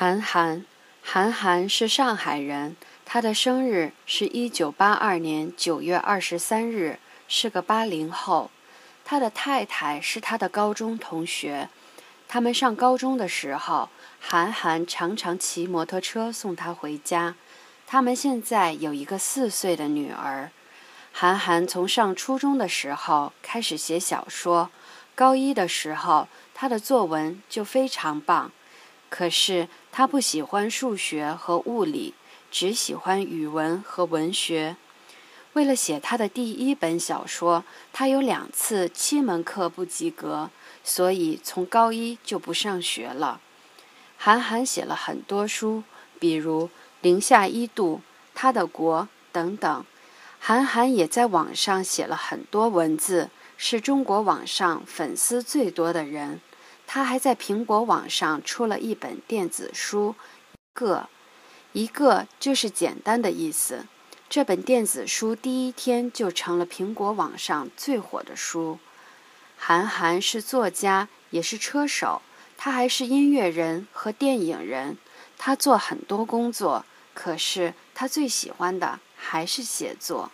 韩寒，韩寒是上海人，他的生日是一九八二年九月二十三日，是个八零后。他的太太是他的高中同学，他们上高中的时候，韩寒常常骑摩托车送她回家。他们现在有一个四岁的女儿。韩寒从上初中的时候开始写小说，高一的时候他的作文就非常棒。可是他不喜欢数学和物理，只喜欢语文和文学。为了写他的第一本小说，他有两次七门课不及格，所以从高一就不上学了。韩寒写了很多书，比如《零下一度》《他的国》等等。韩寒也在网上写了很多文字，是中国网上粉丝最多的人。他还在苹果网上出了一本电子书，个一个就是简单的意思。这本电子书第一天就成了苹果网上最火的书。韩寒是作家，也是车手，他还是音乐人和电影人。他做很多工作，可是他最喜欢的还是写作。